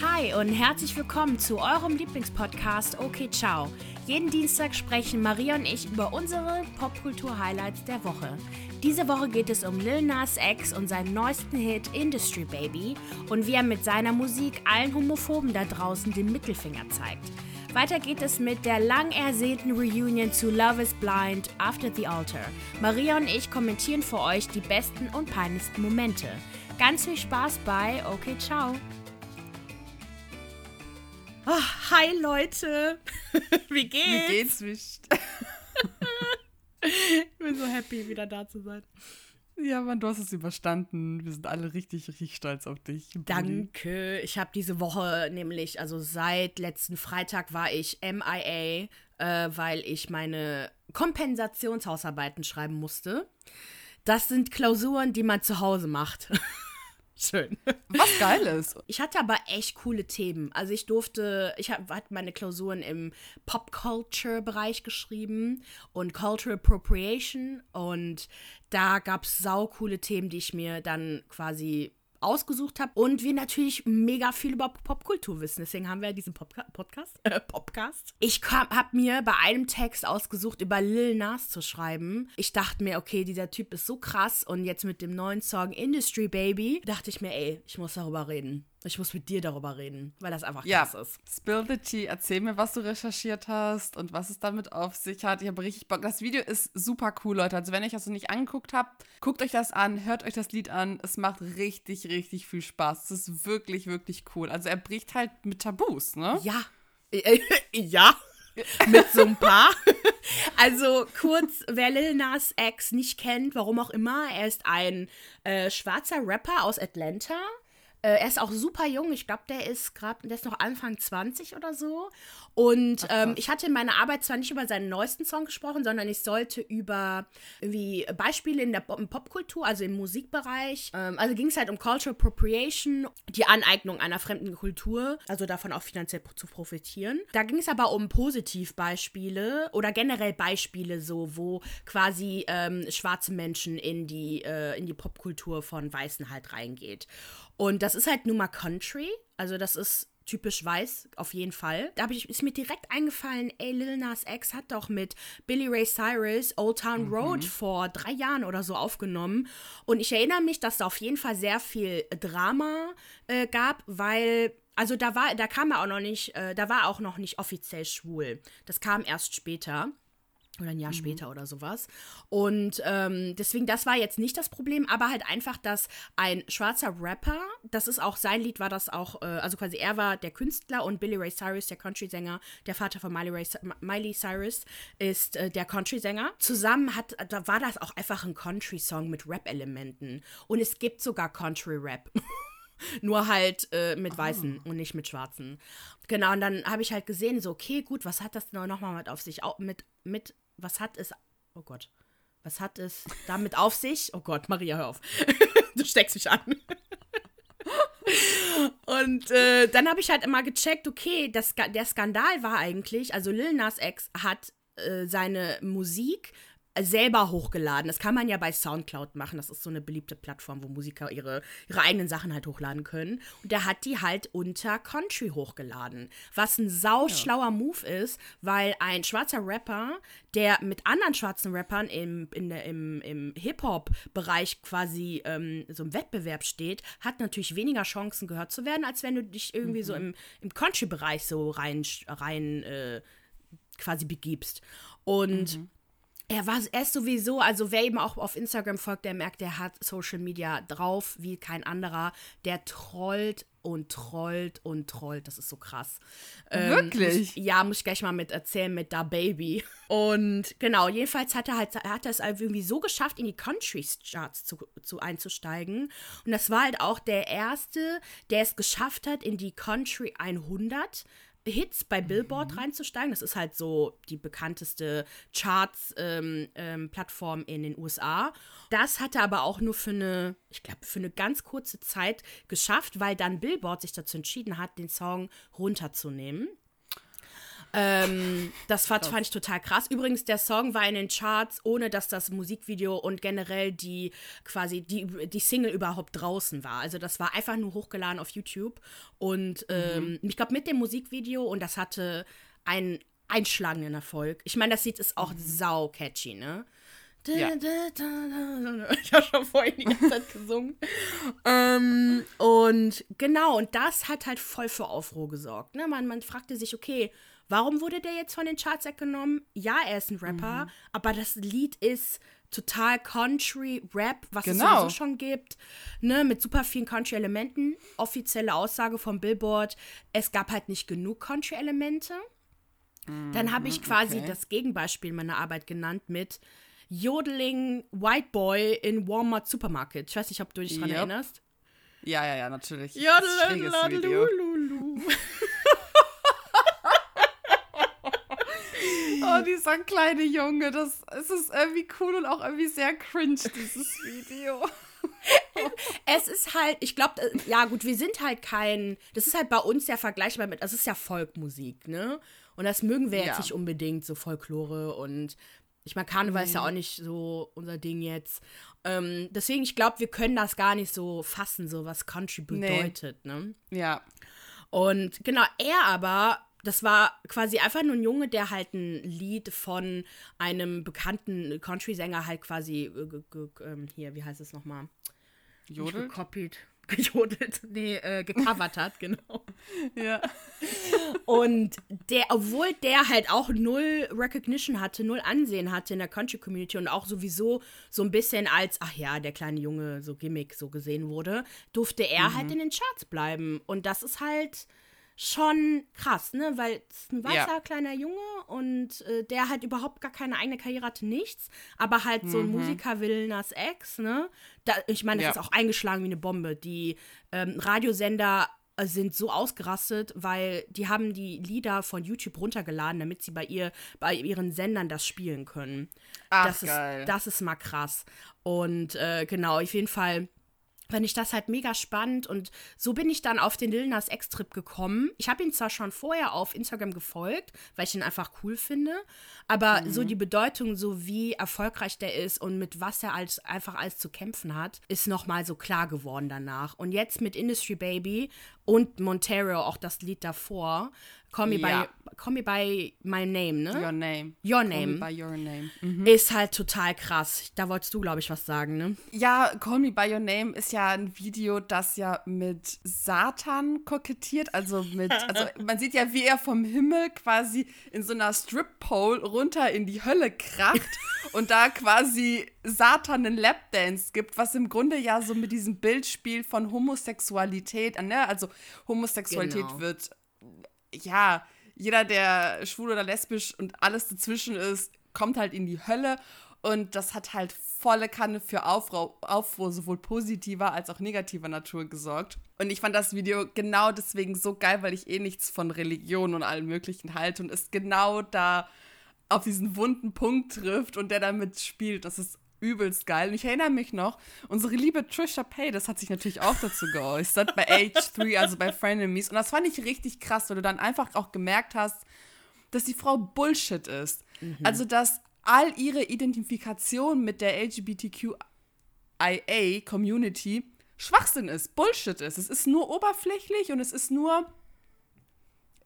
Hi und herzlich willkommen zu eurem Lieblingspodcast Okay Ciao. Jeden Dienstag sprechen Maria und ich über unsere Popkultur-Highlights der Woche. Diese Woche geht es um Lil Nas X und seinen neuesten Hit Industry Baby und wie er mit seiner Musik allen Homophoben da draußen den Mittelfinger zeigt. Weiter geht es mit der lang ersehnten Reunion zu Love is Blind After the Altar. Maria und ich kommentieren für euch die besten und peinlichsten Momente. Ganz viel Spaß bei Okay Ciao. Oh, hi Leute. Wie geht's? Wie geht's mich? ich bin so happy, wieder da zu sein. Ja, Mann, du hast es überstanden. Wir sind alle richtig, richtig stolz auf dich. Danke. Ich habe diese Woche nämlich, also seit letzten Freitag war ich MIA, äh, weil ich meine Kompensationshausarbeiten schreiben musste. Das sind Klausuren, die man zu Hause macht. Schön. Was geil ist. Ich hatte aber echt coole Themen. Also ich durfte, ich hatte meine Klausuren im Pop-Culture-Bereich geschrieben und Cultural Appropriation und da gab es saukoole Themen, die ich mir dann quasi ausgesucht habe und wir natürlich mega viel über Popkultur wissen. Deswegen haben wir diesen Popca Podcast. Äh, Popcast. Ich habe mir bei einem Text ausgesucht, über Lil Nas zu schreiben. Ich dachte mir, okay, dieser Typ ist so krass und jetzt mit dem neuen Song Industry Baby dachte ich mir, ey, ich muss darüber reden. Ich muss mit dir darüber reden, weil das einfach krass ja. ist. Spill the tea, erzähl mir, was du recherchiert hast und was es damit auf sich hat. Ich habe richtig Bock. Das Video ist super cool, Leute. Also, wenn ihr das noch nicht angeguckt habt, guckt euch das an, hört euch das Lied an. Es macht richtig, richtig viel Spaß. Es ist wirklich, wirklich cool. Also, er bricht halt mit Tabus, ne? Ja. ja. mit so ein paar. Also kurz, wer Lil Nas X nicht kennt, warum auch immer, er ist ein äh, schwarzer Rapper aus Atlanta. Äh, er ist auch super jung. Ich glaube, der ist gerade, der ist noch Anfang 20 oder so. Und ähm, ich hatte in meiner Arbeit zwar nicht über seinen neuesten Song gesprochen, sondern ich sollte über irgendwie Beispiele in der Pop Popkultur, also im Musikbereich. Ähm, also ging es halt um Cultural Appropriation, die Aneignung einer fremden Kultur, also davon auch finanziell zu profitieren. Da ging es aber um Positivbeispiele oder generell Beispiele so, wo quasi ähm, schwarze Menschen in die, äh, in die Popkultur von Weißen halt reingeht. Und das ist halt nun mal Country. Also das ist typisch weiß, auf jeden Fall. Da ich, ist mir direkt eingefallen, ey, Lil Nas X hat doch mit Billy Ray Cyrus Old Town mhm. Road vor drei Jahren oder so aufgenommen. Und ich erinnere mich, dass da auf jeden Fall sehr viel Drama äh, gab, weil also da war, da kam er auch noch nicht, äh, da war auch noch nicht offiziell schwul. Das kam erst später. Oder ein Jahr mhm. später oder sowas. Und ähm, deswegen, das war jetzt nicht das Problem, aber halt einfach, dass ein schwarzer Rapper, das ist auch sein Lied, war das auch, äh, also quasi er war der Künstler und Billy Ray Cyrus, der Country-Sänger, der Vater von Miley, Ray, Miley Cyrus, ist äh, der Country-Sänger. Zusammen hat, da war das auch einfach ein Country-Song mit Rap-Elementen. Und es gibt sogar Country-Rap. Nur halt äh, mit Weißen oh. und nicht mit Schwarzen. Genau, und dann habe ich halt gesehen, so, okay, gut, was hat das nochmal mit auf sich? Auch mit, mit was hat es, oh Gott, was hat es damit auf sich? Oh Gott, Maria, hör auf. du steckst mich an. Und äh, dann habe ich halt immer gecheckt, okay, das, der Skandal war eigentlich, also Lil Nas X hat äh, seine Musik selber hochgeladen. Das kann man ja bei Soundcloud machen. Das ist so eine beliebte Plattform, wo Musiker ihre, ihre eigenen Sachen halt hochladen können. Und der hat die halt unter Country hochgeladen. Was ein sauschlauer ja. Move ist, weil ein schwarzer Rapper, der mit anderen schwarzen Rappern im, in im, im Hip-Hop-Bereich quasi ähm, so im Wettbewerb steht, hat natürlich weniger Chancen gehört zu werden, als wenn du dich irgendwie mhm. so im, im Country-Bereich so rein, rein äh, quasi begibst. Und mhm er war er ist sowieso, also wer ihm auch auf Instagram folgt, der merkt, der hat Social Media drauf wie kein anderer. Der trollt und trollt und trollt. Das ist so krass. Ähm, Wirklich? muss, ja, muss ich gleich mal mit erzählen mit Da Baby. Und genau, jedenfalls hat er halt, hat er es halt irgendwie so geschafft, in die Country Charts zu, zu einzusteigen. Und das war halt auch der erste, der es geschafft hat, in die Country 100 Hits bei Billboard mhm. reinzusteigen. Das ist halt so die bekannteste Charts-Plattform ähm, ähm, in den USA. Das hat er aber auch nur für eine, ich glaube, für eine ganz kurze Zeit geschafft, weil dann Billboard sich dazu entschieden hat, den Song runterzunehmen. Ähm, das fand, fand ich total krass. Übrigens, der Song war in den Charts, ohne dass das Musikvideo und generell die quasi die, die Single überhaupt draußen war. Also das war einfach nur hochgeladen auf YouTube. Und ähm, ich glaube, mit dem Musikvideo und das hatte einen einschlagenden Erfolg. Ich meine, das Lied ist auch sau catchy, ne? Ja. Ich habe schon vorhin die ganze Zeit gesungen. ähm, und genau, und das hat halt voll für Aufruhr gesorgt. Ne? Man, man fragte sich, okay, warum wurde der jetzt von den Charts weggenommen? Ja, er ist ein Rapper, aber das Lied ist total Country Rap, was es Genau. sowieso schon gibt, ne, mit super vielen Country Elementen. Offizielle Aussage vom Billboard, es gab halt nicht genug Country Elemente. Dann habe ich quasi okay. das Gegenbeispiel meiner Arbeit genannt mit Jodeling White Boy in Walmart Supermarket. Ich weiß nicht, ob du dich daran Yep. erinnerst. Ja, ja, ja, natürlich. Schräges Video. Jodelalululu. Oh, dieser kleine Junge, das es ist irgendwie cool und auch irgendwie sehr cringe, dieses Video. Es ist halt, ich glaube, ja gut, wir sind halt kein, das ist halt bei uns ja vergleichbar mit, das ist ja Volkmusik, ne? Und das mögen wir Ja. jetzt nicht unbedingt, so Folklore und ich meine, Karneval ist ja auch nicht so unser Ding jetzt. Ähm, deswegen, ich glaube, wir können das gar nicht so fassen, so was Country Nee. bedeutet, ne? Ja. Und genau, er aber, das war quasi einfach nur ein Junge, der halt ein Lied von einem bekannten Country-Sänger halt quasi, äh, ähm, hier, wie heißt es nochmal? Jodelt? Gekopiert. Gejodelt, nee, äh, gecovert hat, genau. Ja. Und der, obwohl der halt auch null Recognition hatte, null Ansehen hatte in der Country-Community und auch sowieso so ein bisschen als, ach ja, der kleine Junge, so Gimmick so gesehen wurde, durfte er halt in den Charts bleiben. Und das ist halt schon krass, ne? Weil es ein weißer Ja. kleiner Junge und äh, der halt überhaupt gar keine eigene Karriere hatte, nichts. Aber halt so ein Musiker will Nas Ex, ne? Da, ich meine, das Ja. ist auch eingeschlagen wie eine Bombe. Die ähm, Radiosender äh, sind so ausgerastet, weil die haben die Lieder von YouTube runtergeladen, damit sie bei ihr, bei ihren Sendern das spielen können. Ach, das geil. ist, das ist mal krass. Und äh, genau, auf jeden Fall fand ich das halt mega spannend und so bin ich dann auf den Lil Nas X-Trip gekommen. Ich habe ihn zwar schon vorher auf Instagram gefolgt, weil ich ihn einfach cool finde, aber Mhm. so die Bedeutung, so wie erfolgreich der ist und mit was er als, einfach alles zu kämpfen hat, ist nochmal so klar geworden danach. Und jetzt mit Industry Baby und Montero, auch das Lied davor, Call Me, Ja. by, Call me by My Name, ne? Your name. Your Call Name. me by your name. Mhm. Ist halt total krass. Da wolltest du, glaube ich, was sagen, ne? Ja, Call Me By Your Name ist ja ein Video, das ja mit Satan kokettiert. Also mit, also man sieht ja, wie er vom Himmel quasi in so einer Strip-Pole runter in die Hölle kracht und da quasi Satan einen Lapdance gibt, was im Grunde ja so mit diesem Bild spielt von Homosexualität. Ne? Also Homosexualität Genau. wird, ja, jeder, der schwul oder lesbisch und alles dazwischen ist, kommt halt in die Hölle. Und das hat halt volle Kanne für Aufruhr, Aufruhr, sowohl positiver als auch negativer Natur gesorgt. Und ich fand das Video genau deswegen so geil, weil ich eh nichts von Religion und allem Möglichen halte und es genau da auf diesen wunden Punkt trifft und der damit spielt. Das ist übelst geil. Und ich erinnere mich noch, unsere liebe Trisha Paytas hat sich natürlich auch dazu geäußert bei H3, also bei Frenemies. Und das fand ich richtig krass, weil du dann einfach auch gemerkt hast, dass die Frau Bullshit ist. Also, dass all ihre Identifikation mit der LGBTQIA-Community Schwachsinn ist, Bullshit ist. Es ist nur oberflächlich und es ist nur.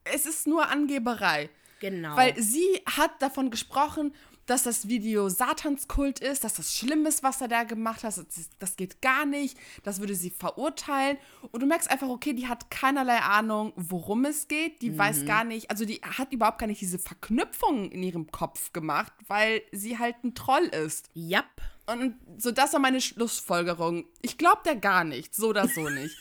Es ist nur Angeberei. Genau. Weil sie hat davon gesprochen, dass das Video Satanskult ist, dass das schlimm ist, was er da gemacht hat. Das, das geht gar nicht. Das würde sie verurteilen. Und du merkst einfach, okay, die hat keinerlei Ahnung, worum es geht. Die weiß gar nicht, also die hat überhaupt gar nicht diese Verknüpfung in ihrem Kopf gemacht, weil sie halt ein Troll ist. Yep. Und so, das war meine Schlussfolgerung. Ich glaube der gar nicht, so oder so nicht.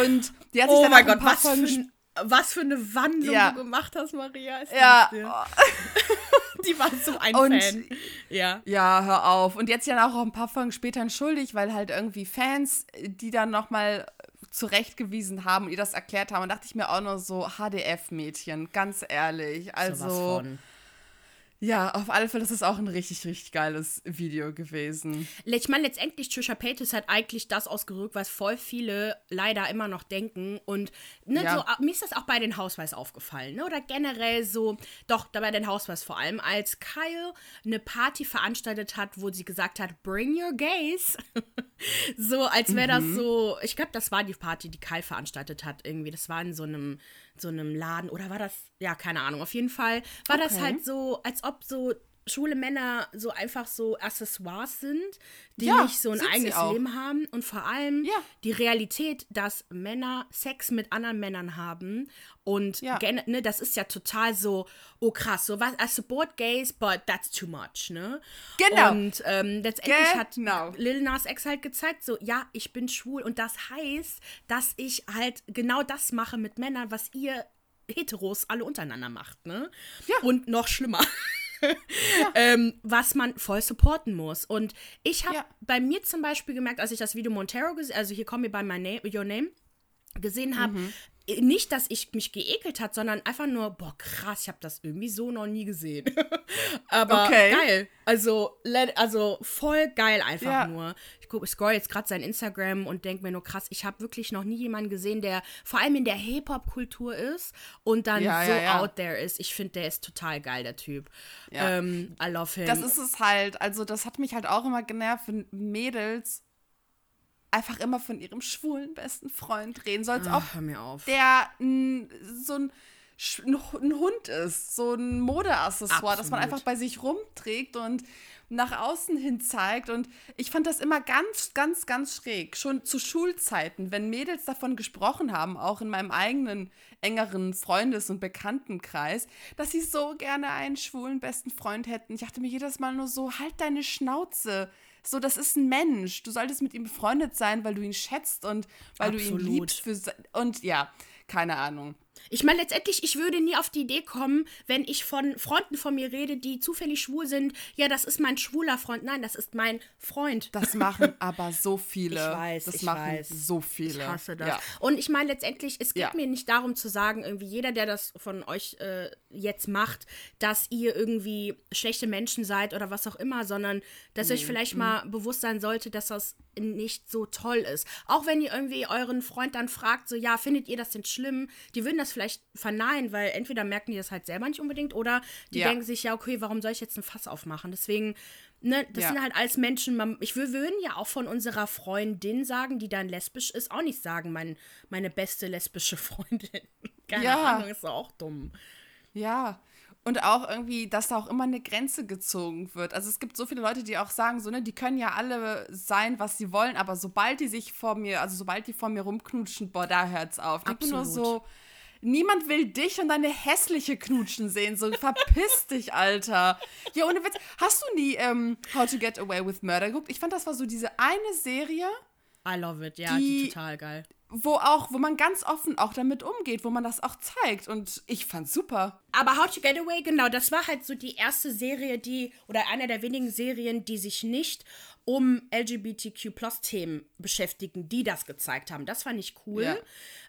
Und die hat sich Oh dann mein auch ein Gott, paar was für, ein, was für eine Wandlung Ja. du gemacht hast, Maria. Ist ja, dir? Die war so ein Und- Fan. Ja. Ja, hör auf. Und jetzt ja auch ein paar Folgen später entschuldigt, weil halt irgendwie Fans, die dann nochmal zurechtgewiesen haben und ihr das erklärt haben. Und dachte ich mir auch nur so, HDF-Mädchen, ganz ehrlich. Also, von. Ja, auf alle Fälle, das ist auch ein richtig, richtig geiles Video gewesen. Ich meine, letztendlich, Trisha Paytas hat eigentlich das ausgerückt, was voll viele leider immer noch denken. Und ne, Ja. so, ah, mir ist das auch bei den Hausweis aufgefallen. Ne? Oder generell so, doch, bei den Hausweis vor allem, als Kyle eine Party veranstaltet hat, wo sie gesagt hat, bring your gays. so, als wäre das so, ich glaube, das war die Party, die Kyle veranstaltet hat irgendwie. Das war in so einem, so einem Laden. Oder war das, ja, keine Ahnung. Auf jeden Fall war das Okay. halt so, als ob so schwule Männer so einfach so Accessoires sind, die Ja, nicht so ein eigenes. Leben haben und vor allem Ja. die Realität, dass Männer Sex mit anderen Männern haben und Ja. ne, das ist ja total so, oh krass, so was, I support gays, but that's too much, ne? Genau. Und ähm, letztendlich Genau. hat Lil Nas Ex halt gezeigt, so, ja, ich bin schwul und das heißt, dass ich halt genau das mache mit Männern, was ihr Heteros alle untereinander macht, ne? Ja. Und noch schlimmer. ähm, was man voll supporten muss. Und ich habe Ja. bei mir zum Beispiel gemerkt, als ich das Video Montero, ges- also hier Call Me By My Name, Your Name, gesehen habe, Mhm. Nicht, dass ich mich geekelt hat, sondern einfach nur, boah, krass, ich habe das irgendwie so noch nie gesehen. Aber Okay. geil. Also, also voll geil einfach Ja. nur. Ich, guck, ich scroll jetzt gerade sein Instagram und denke mir nur, krass, ich habe wirklich noch nie jemanden gesehen, der vor allem in der Hip-Hop-Kultur ist und dann Ja, so ja, out there ist. Ich finde, der ist total geil, der Typ. Ja. Ähm, I love him. Das ist es halt. Also, das hat mich halt auch immer genervt, wenn Mädels einfach immer von ihrem schwulen besten Freund reden, so als ob mir auf. der n, so ein, ein Hu- ein Hund ist, so ein Modeaccessoire, das man einfach bei sich rumträgt und nach außen hin zeigt. Und ich fand das immer ganz, ganz, ganz schräg. Schon zu Schulzeiten, wenn Mädels davon gesprochen haben, auch in meinem eigenen engeren Freundes- und Bekanntenkreis, dass sie so gerne einen schwulen besten Freund hätten. Ich dachte mir jedes Mal nur so, halt deine Schnauze. So, das ist ein Mensch. Du solltest mit ihm befreundet sein, weil du ihn schätzt und weil du ihn Absolut. liebst. Für und ja, keine Ahnung. Ich meine, letztendlich, ich würde nie auf die Idee kommen, wenn ich von Freunden von mir rede, die zufällig schwul sind, ja, das ist mein schwuler Freund. Nein, das ist mein Freund. Das machen aber so viele. Ich weiß, das ich machen weiß. so viele. Ich hasse das. Ja. Und ich meine letztendlich, es geht Ja. mir nicht darum zu sagen, irgendwie jeder, der das von euch äh, jetzt macht, dass ihr irgendwie schlechte Menschen seid oder was auch immer, sondern dass euch vielleicht Mhm. mal bewusst sein sollte, dass das nicht so toll ist. Auch wenn ihr irgendwie euren Freund dann fragt, so ja, findet ihr das denn schlimm? Die würden das vielleicht verneinen, weil entweder merken die das halt selber nicht unbedingt oder die Ja. denken sich, ja, okay, warum soll ich jetzt ein Fass aufmachen? Deswegen, ne, das Ja. sind halt als Menschen, man, ich wür- würden ja auch von unserer Freundin sagen, die dann lesbisch ist, auch nicht sagen, mein, meine beste lesbische Freundin. Keine Ja. Ahnung, ist auch dumm. Ja. Und auch irgendwie, dass da auch immer eine Grenze gezogen wird. Also es gibt so viele Leute, die auch sagen, so, ne, die können ja alle sein, was sie wollen, aber sobald die sich vor mir, also sobald die vor mir rumknutschen, boah, da hört's auf. Ich bin nur Absolut. so, niemand will dich und deine hässliche Knutschen sehen. So, verpiss dich, Alter. Ja, ohne Witz. Hast du nie ähm, How to Get Away with Murder geguckt? Ich fand, das war so diese eine Serie, I love it, ja, die, Die- total geil. Wo auch, wo man ganz offen auch damit umgeht, wo man das auch zeigt. Und ich fand's super. Aber How to Get Away, genau, das war halt so die erste Serie, die, oder einer der wenigen Serien, die sich nicht um LGBTQ-Plus-Themen beschäftigen, die das gezeigt haben. Das fand ich cool. Ja,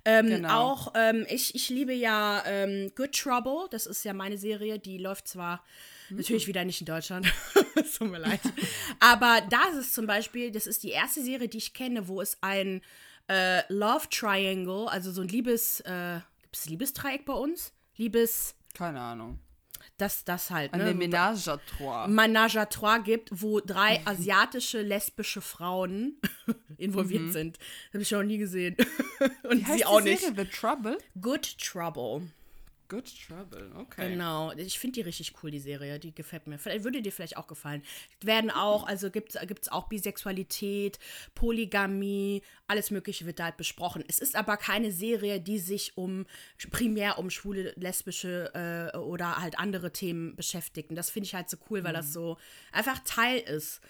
ähm, genau. Auch, ähm, ich, ich liebe ja ähm, Good Trouble, das ist ja meine Serie, die läuft zwar natürlich wieder nicht in Deutschland, tut mir leid, aber da ist es zum Beispiel, das ist die erste Serie, die ich kenne, wo es ein äh, Love Triangle, also so ein Liebes, äh, gibt es Liebesdreieck bei uns? Liebes, Keine Ahnung. das, das halt, Eine ne? Ménage à trois. Menage à trois gibt, wo drei asiatische lesbische Frauen involviert sind. Habe ich noch nie gesehen. Und Mhm. Wie heißt sie auch die nicht. Serie? The Trouble? Good Trouble. Good Trouble, okay. Genau. Ich finde die richtig cool, die Serie. Die gefällt mir. Vielleicht- Würde dir vielleicht auch gefallen. Werden auch, also gibt es auch Bisexualität, Polygamie, alles Mögliche wird da halt besprochen. Es ist aber keine Serie, die sich um primär um schwule, lesbische äh, oder halt andere Themen beschäftigt. Und das finde ich halt so cool, weil Mhm. das so einfach Teil ist.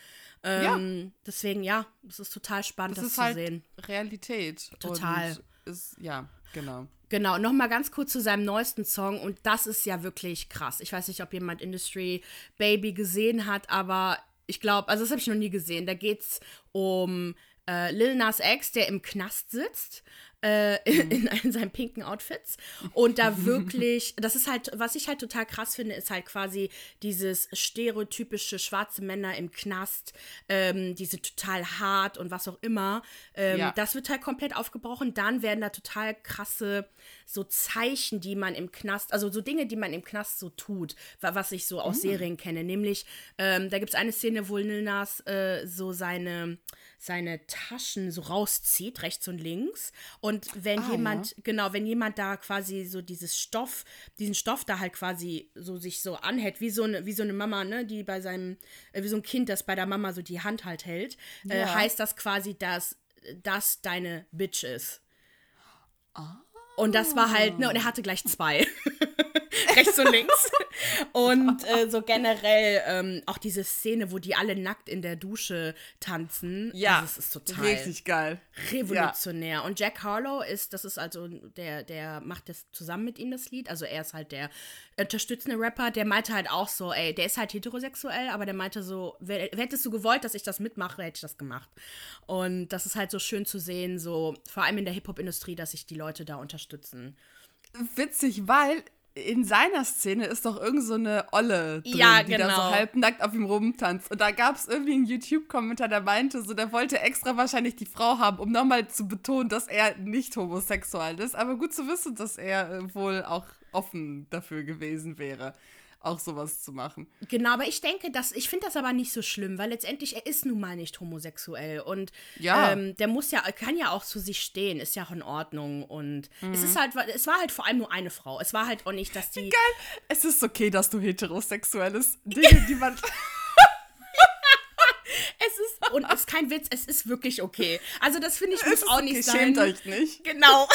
Ähm, Deswegen, ja, es ist total spannend, Das das, ist zu halt sehen. Realität. Total. Ist, ja, genau. Genau, nochmal ganz kurz zu seinem neuesten Song und das ist ja wirklich krass. Ich weiß nicht, ob jemand Industry Baby gesehen hat, aber ich glaube, also das habe ich noch nie gesehen. Da geht es um äh, Lil Nas X, der im Knast sitzt äh, in, in, in seinen pinken Outfits. Und da wirklich, das ist halt, was ich halt total krass finde, ist halt quasi dieses stereotypische schwarze Männer im Knast, ähm, diese total hart und was auch immer. Ähm, ja. Das wird halt komplett aufgebrochen. Dann werden da total krasse so Zeichen, die man im Knast, also so Dinge, die man im Knast so tut, was ich so aus oh. Serien kenne. Nämlich, ähm, da gibt es eine Szene, wo Lil Nas äh, so seine seine Taschen so rauszieht, rechts und links. Und wenn ah, jemand, ja. genau, wenn jemand da quasi so dieses Stoff, diesen Stoff da halt quasi so sich so anhält, wie so eine, wie so eine Mama, ne, die bei seinem, äh, wie so ein Kind, das bei der Mama so die Hand halt hält, äh, ja. äh, heißt das quasi, dass das deine Bitch ist. Ah. Und das war halt, ne, und er hatte gleich zwei. rechts und links. Und äh, so generell ähm, auch diese Szene, wo die alle nackt in der Dusche tanzen. Ja, das ist total richtig geil. Revolutionär. Ja. Und Jack Harlow ist, das ist also der, der macht das zusammen mit ihm das Lied. Also er ist halt der unterstützende Rapper. Der meinte halt auch so, ey, der ist halt heterosexuell, aber der meinte so, hättest du gewollt, dass ich das mitmache, hätte ich das gemacht. Und das ist halt so schön zu sehen, so vor allem in der Hip-Hop-Industrie, dass sich die Leute da unterstützen. Witzig, weil in seiner Szene ist doch irgend so eine Olle drin, ja, die da so genau. halbnackt auf ihm rumtanzt. Und da gab es irgendwie einen YouTube-Kommentar, der meinte, so, der wollte extra wahrscheinlich die Frau haben, um nochmal zu betonen, dass er nicht homosexuell ist. Aber gut zu wissen, dass er äh, wohl auch offen dafür gewesen wäre auch sowas zu machen. Genau, aber ich denke, dass ich finde das aber nicht so schlimm, weil letztendlich er ist nun mal nicht homosexuell und ja. ähm, der muss ja, kann ja auch zu sich stehen, ist ja auch in Ordnung und mhm. es ist halt, es war halt vor allem nur eine Frau. Es war halt auch nicht, dass die. Geil. Es ist okay, dass du heterosexuell bist. Dinge, die man. Es ist, und es ist kein Witz, es ist wirklich okay. Also, das finde ich muss auch okay, nicht sein. Schämt euch nicht. Genau.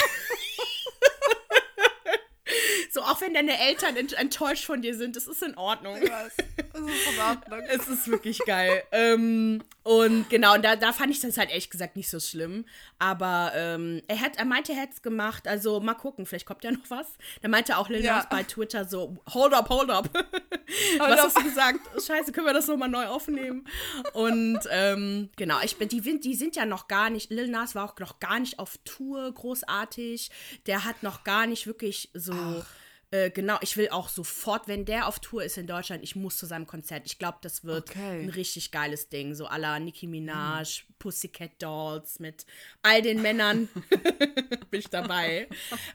Auch wenn deine Eltern enttäuscht von dir sind, das ist in Ordnung. Ich weiß. Das ist in Ordnung. es ist wirklich geil. ähm, und genau, da, da fand ich das halt ehrlich gesagt nicht so schlimm. Aber ähm, er, hat, er meinte, er hätte es gemacht. Also mal gucken, vielleicht kommt ja noch was. Da meinte auch Lil ja. bei Twitter so, hold up, hold up. was up. hast du gesagt? Scheiße, können wir das nochmal neu aufnehmen? Und ähm, genau, ich bin, die, die sind ja noch gar nicht, Lil Nas war auch noch gar nicht auf Tour großartig. Der hat noch gar nicht wirklich so. Ach äh, genau, ich will auch sofort, wenn der auf Tour ist in Deutschland, ich muss zu seinem Konzert. Ich glaube, das wird okay. ein richtig geiles Ding. So à la Nicki Minaj, mhm. Pussycat Dolls mit all den Männern bin ich dabei.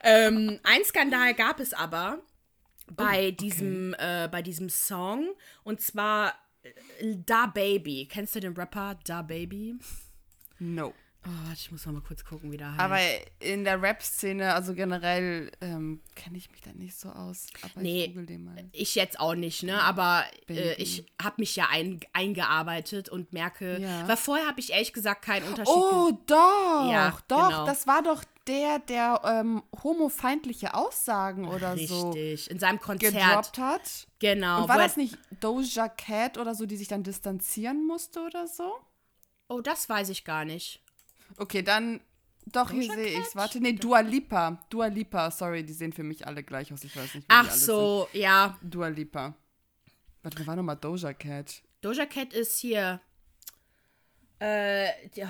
ähm, ein Skandal gab es aber bei, oh, okay. diesem, äh, bei diesem Song und zwar äh, Da Baby. Kennst du den Rapper Da Baby? No. Oh, ich muss noch mal kurz gucken, wie der heißt. Aber in der Rap-Szene, also generell, ähm, kenne ich mich da nicht so aus. Aber nee, ich, den mal. ich jetzt auch nicht, ne? Aber äh, ich habe mich ja ein, eingearbeitet und merke, ja. weil vorher habe ich ehrlich gesagt keinen Unterschied. Oh, doch, ja, doch, genau. das war doch der, der ähm, homofeindliche Aussagen oder Richtig. so Richtig, in seinem Konzert gedroppt hat. Genau. Und war das nicht Doja Cat oder so, die sich dann distanzieren musste oder so? Oh, das weiß ich gar nicht. Okay, dann. Doch, hier sehe ich es. Warte, nee, Dua Lipa. Dua Lipa, sorry, die sehen für mich alle gleich aus. Ich weiß nicht, Ach so, sind. ja. Dua Lipa. Warte, wer war nochmal Doja Cat? Doja Cat ist hier. Äh, ja.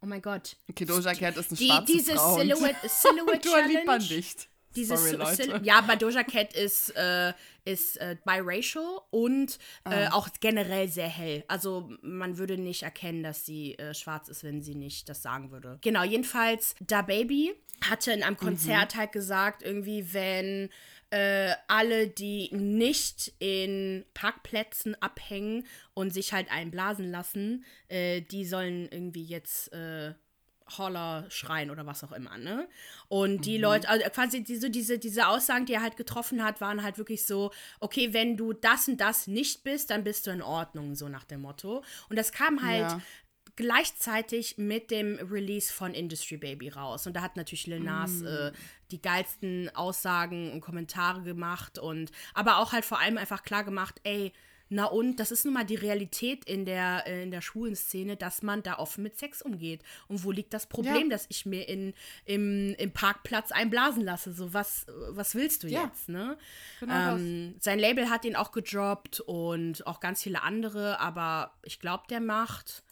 Oh mein Gott. Okay, Doja Cat ist eine die, schwarze diese Frau. Silhouette, Silhouette Dua Lipa nicht. Dieses Sorry, ja, bei Doja Cat ist, äh, ist äh, biracial und äh, ah. auch generell sehr hell. Also man würde nicht erkennen, dass sie äh, schwarz ist, wenn sie nicht das sagen würde. Genau, jedenfalls, Da Baby hatte in einem mhm. Konzert mhm. halt gesagt, irgendwie, wenn äh, alle, die nicht in Parkplätzen abhängen und sich halt einblasen lassen, äh, die sollen irgendwie jetzt Holler schreien oder was auch immer, ne? Und die mhm. Leute, also quasi diese, diese, diese Aussagen, die er halt getroffen hat, waren halt wirklich so, okay, wenn du das und das nicht bist, dann bist du in Ordnung, so nach dem Motto. Und das kam halt ja. gleichzeitig mit dem Release von Industry Baby raus. Und da hat natürlich Lil Nas mm. äh, die geilsten Aussagen und Kommentare gemacht und aber auch halt vor allem einfach klar gemacht, ey, na und, das ist nun mal die Realität in der, äh, in der schwulen Szene, dass man da offen mit Sex umgeht. Und wo liegt das Problem, ja. dass ich mir in, im, im Parkplatz einblasen lasse? So, was, was willst du ja. jetzt, ne? Genau ähm, sein Label hat ihn auch gedroppt und auch ganz viele andere, aber ich glaube, der macht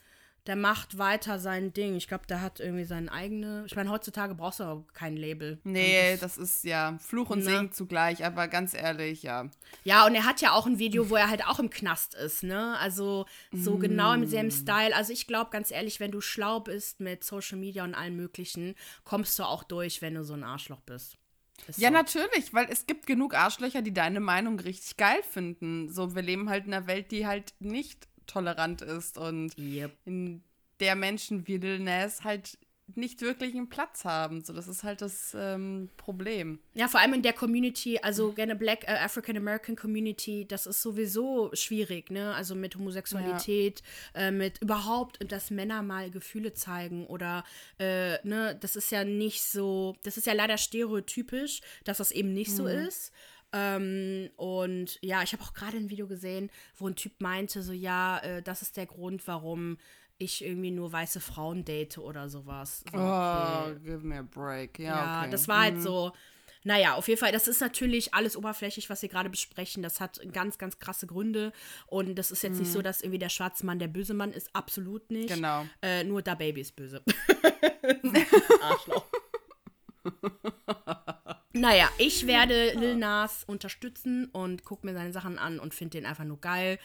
der macht weiter sein Ding. Ich glaube, der hat irgendwie seine eigene. Ich meine, heutzutage brauchst du auch kein Label. Nee, das, das, ist ja Fluch und ne? Segen zugleich, aber ganz ehrlich, ja. Ja, und er hat ja auch ein Video, wo er halt auch im Knast ist, ne? Also so mm. genau im selben Style. Also ich glaube, ganz ehrlich, wenn du schlau bist mit Social Media und allem Möglichen, kommst du auch durch, wenn du so ein Arschloch bist. Ist ja, so. natürlich, weil es gibt genug Arschlöcher, die deine Meinung richtig geil finden. So, wir leben halt in einer Welt, die halt nicht tolerant ist und yep. in der Menschen wie Lil Nas halt nicht wirklich einen Platz haben. So, das ist halt das ähm, Problem. Ja, vor allem in der Community, also gerne Black äh, African American Community, das ist sowieso schwierig, ne? Also mit Homosexualität, ja. äh, mit überhaupt, dass Männer mal Gefühle zeigen oder, äh, ne, das ist ja nicht so, das ist ja leider stereotypisch, dass das eben nicht mhm. so ist. Ähm, und ja, ich habe auch gerade ein Video gesehen, wo ein Typ meinte, so ja, äh, das ist der Grund, warum ich irgendwie nur weiße Frauen date oder sowas. So, okay. Oh, give me a break. Ja, ja okay. das war halt mhm. so. Naja, auf jeden Fall, das ist natürlich alles oberflächlich, was wir gerade besprechen. Das hat ganz, ganz krasse Gründe. Und das ist jetzt mhm. nicht so, dass irgendwie der schwarze Mann der böse Mann ist. Absolut nicht. Genau. Äh, nur da Baby ist böse. Arschloch. naja, ich werde Lil Nas unterstützen und gucke mir seine Sachen an und finde den einfach nur geil.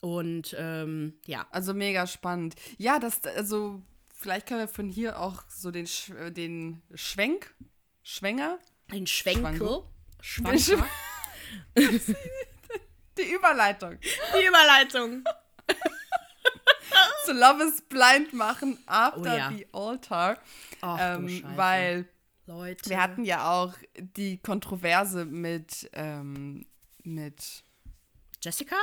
Und ähm, ja. Also mega spannend. Ja, das, also vielleicht können wir von hier auch so den, Sch den Schwenk, Schwänger? Ein Schwenkel. Schwanker. Die Überleitung. Die Überleitung. zu Love is Blind machen after oh, ja. the altar. Ach, ähm, weil Leute. wir hatten ja auch die Kontroverse mit, ähm, mit Jessica?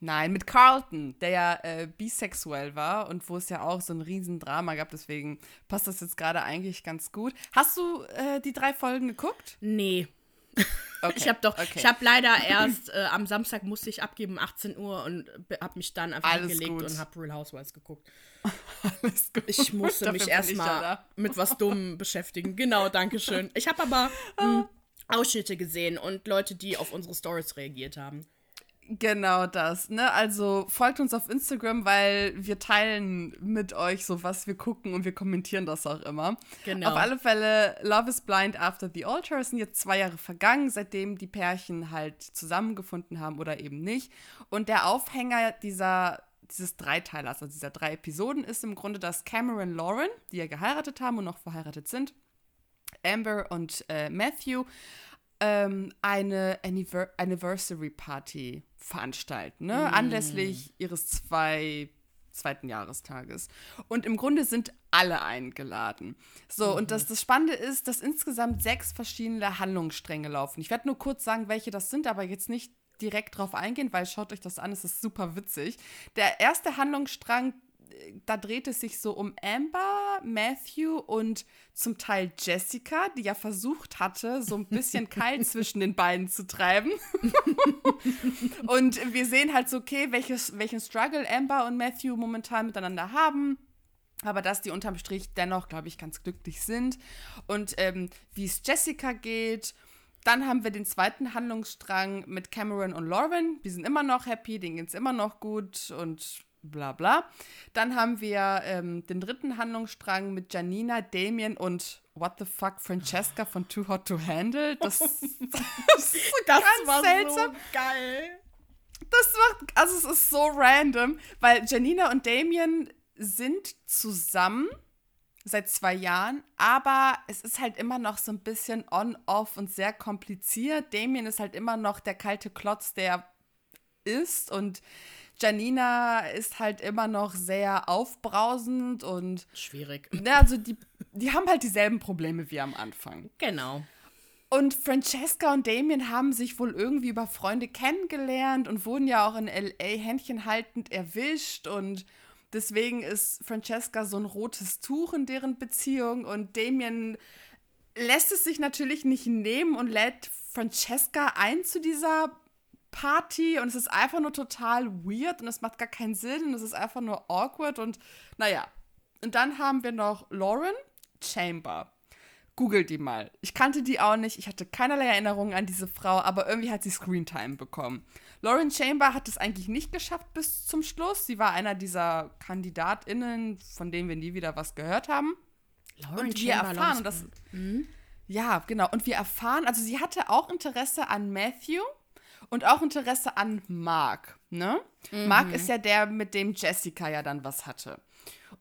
Nein, mit Carlton, der ja äh, bisexuell war und wo es ja auch so ein Riesendrama gab. Deswegen passt das jetzt gerade eigentlich ganz gut. Hast du äh, die drei Folgen geguckt? Nee. Okay, ich habe doch, okay. ich habe leider erst äh, am Samstag musste ich abgeben, 18 Uhr und habe mich dann einfach Alles hingelegt gut. und habe Real Housewives geguckt. Alles gut. Ich musste mich erstmal mit was Dummem beschäftigen. Genau, danke schön. Ich habe aber mh, hm, Ausschnitte gesehen und Leute, die auf unsere Stories reagiert haben. Genau das, ne? Also folgt uns auf Instagram, weil wir teilen mit euch so, was wir gucken und wir kommentieren das auch immer. Genau. Auf alle Fälle, Love is Blind After the Altar sind jetzt zwei Jahre vergangen, seitdem die Pärchen halt zusammengefunden haben oder eben nicht. Und der Aufhänger dieser dieses Dreiteilers, also dieser drei Episoden, ist im Grunde, dass Cameron Lauren, die ja geheiratet haben und noch verheiratet sind, Amber und äh, Matthew, ähm, eine Anniver Anniversary Party veranstalten, ne? Mm. anlässlich ihres zwei, zweiten Jahrestages. Und im Grunde sind alle eingeladen. So, mhm. und das, das Spannende ist, dass insgesamt sechs verschiedene Handlungsstränge laufen. Ich werde nur kurz sagen, welche das sind, aber jetzt nicht direkt drauf eingehen, weil schaut euch das an, es ist super witzig. Der erste Handlungsstrang da dreht es sich so um Amber, Matthew und zum Teil Jessica, die ja versucht hatte, so ein bisschen Keil zwischen den beiden zu treiben. und wir sehen halt so, okay, welches, welchen Struggle Amber und Matthew momentan miteinander haben. Aber dass die unterm Strich dennoch, glaube ich, ganz glücklich sind. Und ähm, wie es Jessica geht. Dann haben wir den zweiten Handlungsstrang mit Cameron und Lauren. Die sind immer noch happy, denen geht es immer noch gut und bla bla. Dann haben wir ähm, den dritten Handlungsstrang mit Janina, Damien und What the fuck, Francesca von Too Hot to Handle. Das, das, ist so das war seltsam. so geil. Das macht, also es ist so random, weil Janina und Damien sind zusammen seit zwei Jahren, aber es ist halt immer noch so ein bisschen on-off und sehr kompliziert. Damien ist halt immer noch der kalte Klotz, der ist und Janina ist halt immer noch sehr aufbrausend und. Schwierig. Ja, also die, die haben halt dieselben Probleme wie am Anfang. Genau. Und Francesca und Damien haben sich wohl irgendwie über Freunde kennengelernt und wurden ja auch in LA händchenhaltend erwischt und deswegen ist Francesca so ein rotes Tuch in deren Beziehung und Damien lässt es sich natürlich nicht nehmen und lädt Francesca ein zu dieser Party und es ist einfach nur total weird und es macht gar keinen Sinn und es ist einfach nur awkward und naja. Und dann haben wir noch Lauren Chamber. Google die mal. Ich kannte die auch nicht. Ich hatte keinerlei Erinnerungen an diese Frau, aber irgendwie hat sie Screentime bekommen. Lauren Chamber hat es eigentlich nicht geschafft bis zum Schluss. Sie war einer dieser KandidatInnen, von denen wir nie wieder was gehört haben. Lauren und wir Chamber erfahren, das, mhm. ja, genau. Und wir erfahren, also sie hatte auch Interesse an Matthew und auch Interesse an Mark. Ne? Mhm. Mark ist ja der, mit dem Jessica ja dann was hatte.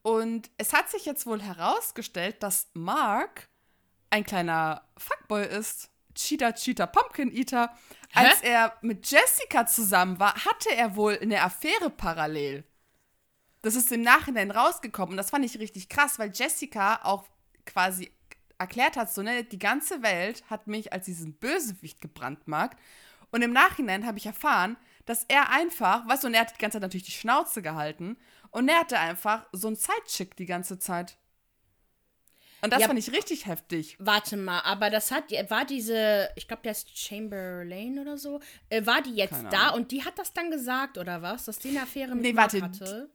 Und es hat sich jetzt wohl herausgestellt, dass Mark ein kleiner Fuckboy ist. Cheetah, Cheetah, Pumpkin Eater. Hä? Als er mit Jessica zusammen war, hatte er wohl eine Affäre parallel. Das ist im Nachhinein rausgekommen und das fand ich richtig krass, weil Jessica auch quasi erklärt hat, so, ne, die ganze Welt hat mich als diesen Bösewicht gebrandmarkt. Und im Nachhinein habe ich erfahren, dass er einfach, weißt du, und er hat die ganze Zeit natürlich die Schnauze gehalten und er hatte einfach so einen Sidechick die ganze Zeit. Und das ja, fand ich richtig heftig. Warte mal, aber das hat, war diese, ich glaube, der ist Chamberlain oder so, äh, war die jetzt Keine da Ahnung. und die hat das dann gesagt oder was, dass die eine Affäre mit nee, warte, hatte?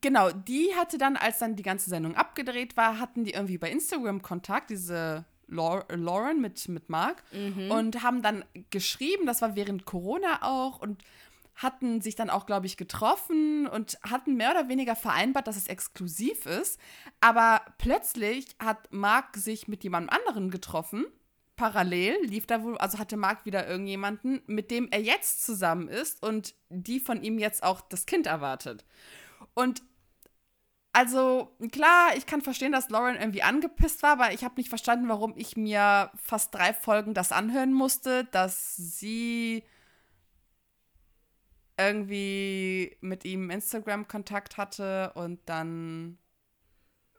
Genau, die hatte dann, als dann die ganze Sendung abgedreht war, hatten die irgendwie bei Instagram Kontakt, diese Lauren mit, mit Mark, mhm. und haben dann geschrieben, das war während Corona auch, und hatten sich dann auch, glaube ich, getroffen und hatten mehr oder weniger vereinbart, dass es exklusiv ist. Aber plötzlich hat Mark sich mit jemandem anderen getroffen. Parallel lief da wohl, also hatte Mark wieder irgendjemanden, mit dem er jetzt zusammen ist und die von ihm jetzt auch das Kind erwartet. Und also klar, ich kann verstehen, dass Lauren irgendwie angepisst war, aber ich habe nicht verstanden, warum ich mir fast drei Folgen das anhören musste, dass sie irgendwie mit ihm Instagram-Kontakt hatte und dann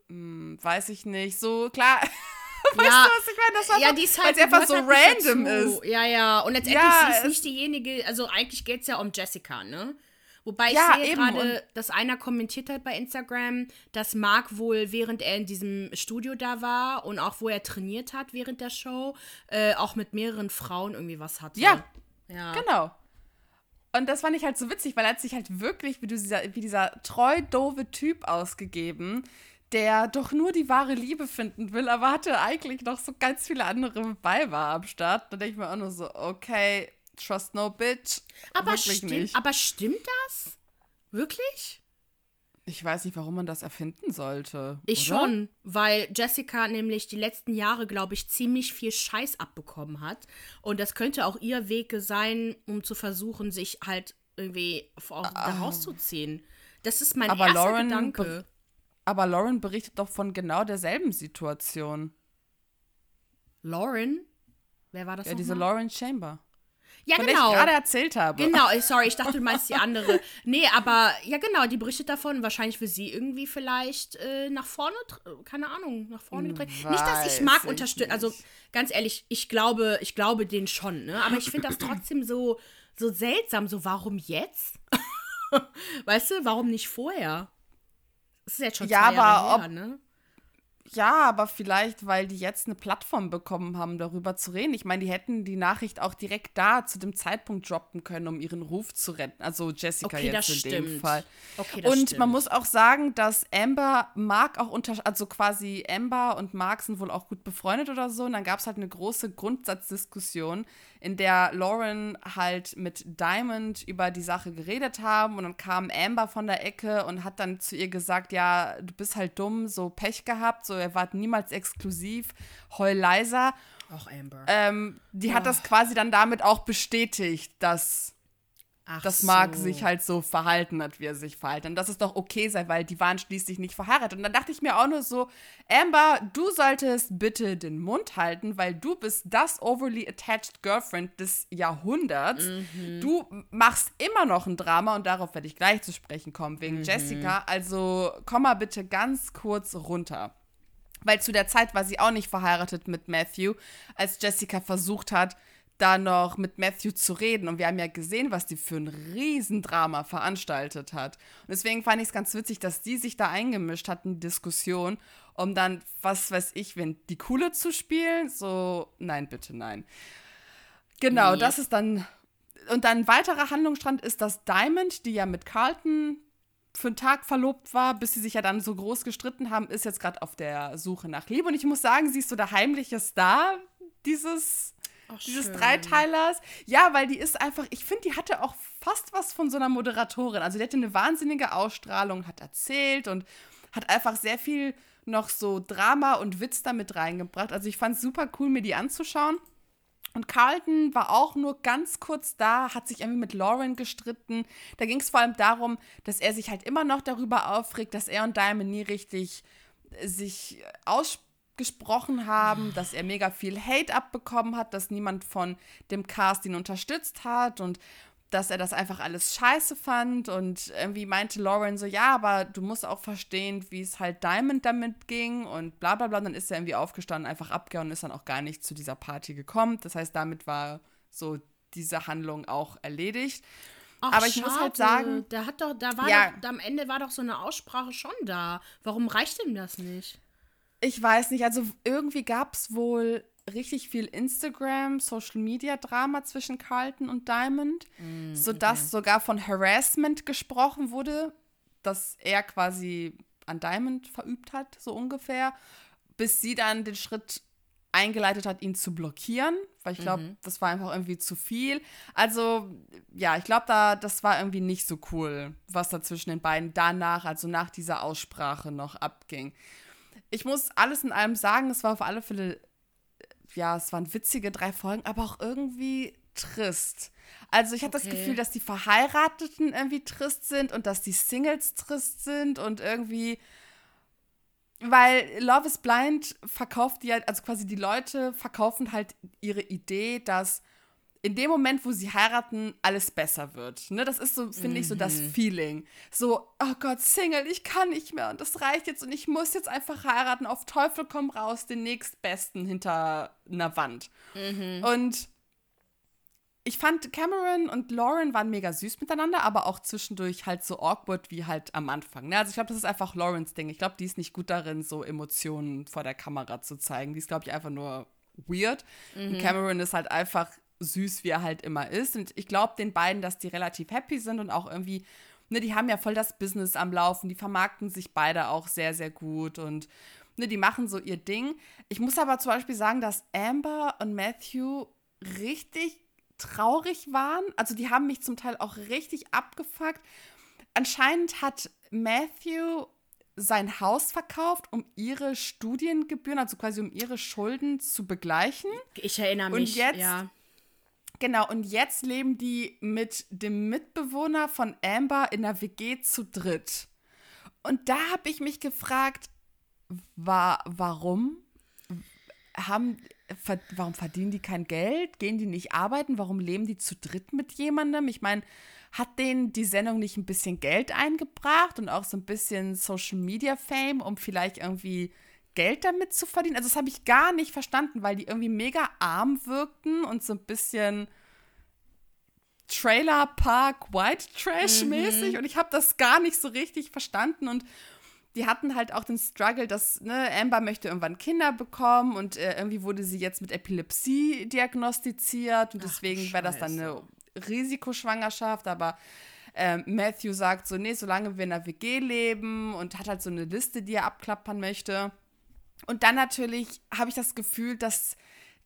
hm, weiß ich nicht, so klar. weißt ja, du, was ich meine? Das war ja, die ist halt, einfach so halt random ist. Ja, ja. Und letztendlich ja, sie ist nicht diejenige, also eigentlich geht es ja um Jessica, ne? Wobei ich ja, sehe gerade, dass einer kommentiert hat bei Instagram, dass Mark wohl, während er in diesem Studio da war und auch wo er trainiert hat während der Show, äh, auch mit mehreren Frauen irgendwie was hatte. Ja, ja. genau. Und das fand ich halt so witzig, weil er hat sich halt wirklich wie dieser, wie dieser treu doofe Typ ausgegeben, der doch nur die wahre Liebe finden will, aber hatte eigentlich noch so ganz viele andere Weiber am Start. Da denke ich mir auch nur so, okay, trust no bitch. Aber, stimmt, aber stimmt das? Wirklich? Ich weiß nicht, warum man das erfinden sollte. Ich oder? schon, weil Jessica nämlich die letzten Jahre, glaube ich, ziemlich viel Scheiß abbekommen hat. Und das könnte auch ihr Weg sein, um zu versuchen, sich halt irgendwie auch ah. da rauszuziehen. Das ist mein aber erster Lauren Gedanke. Aber Lauren berichtet doch von genau derselben Situation. Lauren? Wer war das? Ja, diese Lauren Chamber. Ja, von genau. Der ich gerade erzählt habe. Genau, sorry, ich dachte, du meinst die andere. Nee, aber ja, genau, die berichtet davon. Wahrscheinlich für sie irgendwie vielleicht äh, nach vorne, keine Ahnung, nach vorne getreten. Nicht, dass ich Marc unterstütze. Also ganz ehrlich, ich glaube, ich glaube den schon, ne? Aber ich finde das trotzdem so, so seltsam. So, warum jetzt? weißt du, warum nicht vorher? Das ist jetzt schon ja, zwei Jahre her, ne? Ja, aber vielleicht, weil die jetzt eine Plattform bekommen haben, darüber zu reden. Ich meine, die hätten die Nachricht auch direkt da zu dem Zeitpunkt droppen können, um ihren Ruf zu retten. Also Jessica okay, jetzt in stimmt. dem Fall. Okay, und stimmt. man muss auch sagen, dass Amber Mark auch unter, also quasi Amber und Mark sind wohl auch gut befreundet oder so. Und dann gab es halt eine große Grundsatzdiskussion, in der Lauren halt mit Diamond über die Sache geredet haben. Und dann kam Amber von der Ecke und hat dann zu ihr gesagt, ja, du bist halt dumm, so Pech gehabt, so er war niemals exklusiv, heul leiser. Auch Amber. Ähm, die oh. hat das quasi dann damit auch bestätigt, dass Ach dass Mark so. sich halt so verhalten hat, wie er sich verhalten. Und das ist doch okay sei, weil die waren schließlich nicht verheiratet. Und dann dachte ich mir auch nur so, Amber, du solltest bitte den Mund halten, weil du bist das overly attached Girlfriend des Jahrhunderts. Mhm. Du machst immer noch ein Drama und darauf werde ich gleich zu sprechen kommen, wegen mhm. Jessica. Also komm mal bitte ganz kurz runter. Weil zu der Zeit war sie auch nicht verheiratet mit Matthew, als Jessica versucht hat, da noch mit Matthew zu reden. Und wir haben ja gesehen, was die für ein Riesendrama veranstaltet hat. Und deswegen fand ich es ganz witzig, dass die sich da eingemischt hat in die Diskussion, um dann, was weiß ich, wenn die Coole zu spielen. So, nein, bitte, nein. Genau, nee. das ist dann. Und dann ein weiterer Handlungsstrand ist, dass Diamond, die ja mit Carlton für einen Tag verlobt war, bis sie sich ja dann so groß gestritten haben, ist jetzt gerade auf der Suche nach Liebe. Und ich muss sagen, sie ist so der heimliche Star dieses Oh, dieses schön. Dreiteilers. Ja, weil die ist einfach, ich finde, die hatte auch fast was von so einer Moderatorin. Also die hatte eine wahnsinnige Ausstrahlung, hat erzählt und hat einfach sehr viel noch so Drama und Witz damit reingebracht. Also ich fand es super cool, mir die anzuschauen. Und Carlton war auch nur ganz kurz da, hat sich irgendwie mit Lauren gestritten. Da ging es vor allem darum, dass er sich halt immer noch darüber aufregt, dass er und Diamond nie richtig sich ausgesprochen haben, dass er mega viel Hate abbekommen hat, dass niemand von dem Cast ihn unterstützt hat und dass er das einfach alles scheiße fand und irgendwie meinte Lauren so, ja, aber du musst auch verstehen, wie es halt Diamond damit ging und bla bla bla. Und dann ist er irgendwie aufgestanden, einfach abgehauen und ist dann auch gar nicht zu dieser Party gekommen. Das heißt, damit war so diese Handlung auch erledigt. Ach, Aber ich muss halt sagen- da hat doch, da war Ja. doch, am Ende war doch so eine Aussprache schon da. Warum reicht ihm das nicht? Ich weiß nicht, also irgendwie gab es wohl richtig viel Instagram, Social Media Drama zwischen Carlton und Diamond, sodass sogar von Harassment gesprochen wurde, dass er quasi an Diamond verübt hat, so ungefähr, bis sie dann den Schritt eingeleitet hat, ihn zu blockieren, weil ich glaube, das war einfach irgendwie zu viel. Also, ja, ich glaube, da, das war irgendwie nicht so cool, was da zwischen den beiden danach, also nach dieser Aussprache noch abging. Ich muss alles in allem sagen, es war auf alle Fälle, ja, es waren witzige drei Folgen, aber auch irgendwie trist. Also ich hatte das Okay. Gefühl, dass die Verheirateten irgendwie trist sind und dass die Singles trist sind und irgendwie, weil Love is Blind verkauft die halt, also quasi die Leute verkaufen halt ihre Idee, dass in dem Moment, wo sie heiraten, alles besser wird. Ne, das ist so, finde ich, so das Feeling. So, oh Gott, Single, ich kann nicht mehr und das reicht jetzt und ich muss jetzt einfach heiraten, auf Teufel komm raus, den nächstbesten hinter einer Wand. Und ich fand Cameron und Lauren waren mega süß miteinander, aber auch zwischendurch halt so awkward wie halt am Anfang. Ne? Also ich glaube, das ist einfach Laurens Ding. Ich glaube, die ist nicht gut darin, so Emotionen vor der Kamera zu zeigen. Die ist, glaube ich, einfach nur weird. Und Cameron ist halt einfach süß, wie er halt immer ist. Und ich glaube den beiden, dass die relativ happy sind und auch irgendwie, ne, die haben ja voll das Business am Laufen. Die vermarkten sich beide auch sehr, sehr gut und ne, die machen so ihr Ding. Ich muss aber zum Beispiel sagen, dass Amber und Matthew richtig traurig waren. Also die haben mich zum Teil auch richtig abgefuckt. Anscheinend hat Matthew sein Haus verkauft, um ihre Studiengebühren, also quasi um ihre Schulden zu begleichen. Ich erinnere Und mich. jetzt- ja. Genau, und jetzt leben die mit dem Mitbewohner von Amber in der WG zu dritt. Und da habe ich mich gefragt, wa warum? Haben, ver warum verdienen die kein Geld? Gehen die nicht arbeiten? Warum leben die zu dritt mit jemandem? Ich meine, hat denen die Sendung nicht ein bisschen Geld eingebracht und auch so ein bisschen Social Media Fame, um vielleicht irgendwie Geld damit zu verdienen? Also das habe ich gar nicht verstanden, weil die irgendwie mega arm wirkten und so ein bisschen Trailer Park White Trash mäßig und ich habe das gar nicht so richtig verstanden und die hatten halt auch den Struggle, dass ne, Amber möchte irgendwann Kinder bekommen und äh, irgendwie wurde sie jetzt mit Epilepsie diagnostiziert und Ach, deswegen wäre das dann eine. Risikoschwangerschaft, aber ähm, Matthew sagt so, nee, solange wir in der WG leben und hat halt so eine Liste, die er abklappern möchte. Und dann natürlich habe ich das Gefühl, dass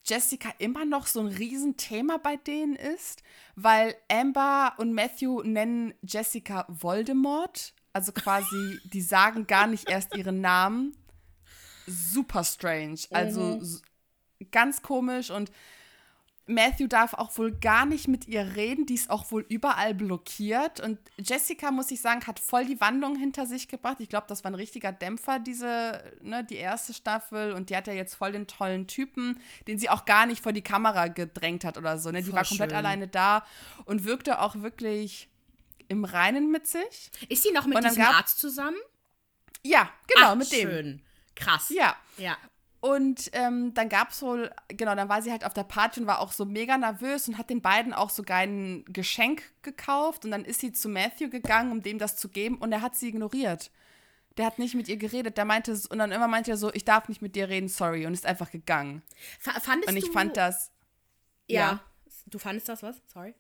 Jessica immer noch so ein Riesenthema bei denen ist, weil Amber und Matthew nennen Jessica Voldemort. Also quasi, die sagen gar nicht erst ihren Namen. Super strange. Also s- ganz komisch und Matthew darf auch wohl gar nicht mit ihr reden, die ist auch wohl überall blockiert. Und Jessica, muss ich sagen, hat voll die Wandlung hinter sich gebracht. Ich glaube, das war ein richtiger Dämpfer, diese, ne, die erste Staffel. Und die hat ja jetzt voll den tollen Typen, den sie auch gar nicht vor die Kamera gedrängt hat oder so. Ne? Die Voll war komplett schön. alleine da und wirkte auch wirklich im Reinen mit sich. Ist sie noch mit diesem gab- Arzt zusammen? Ja, genau, Ach, mit dem. Schön. Krass. Ja. Ja. Und ähm, dann gab es wohl, genau, dann war sie halt auf der Party und war auch so mega nervös und hat den beiden auch sogar ein Geschenk gekauft. Und dann ist sie zu Matthew gegangen, um dem das zu geben. Und er hat sie ignoriert. Der hat nicht mit ihr geredet. Der meinte, und dann immer meinte er so, ich darf nicht mit dir reden, sorry. Und ist einfach gegangen. Fa- Fandest Und ich du, fand das ja. ja. Du fandest das was? Sorry.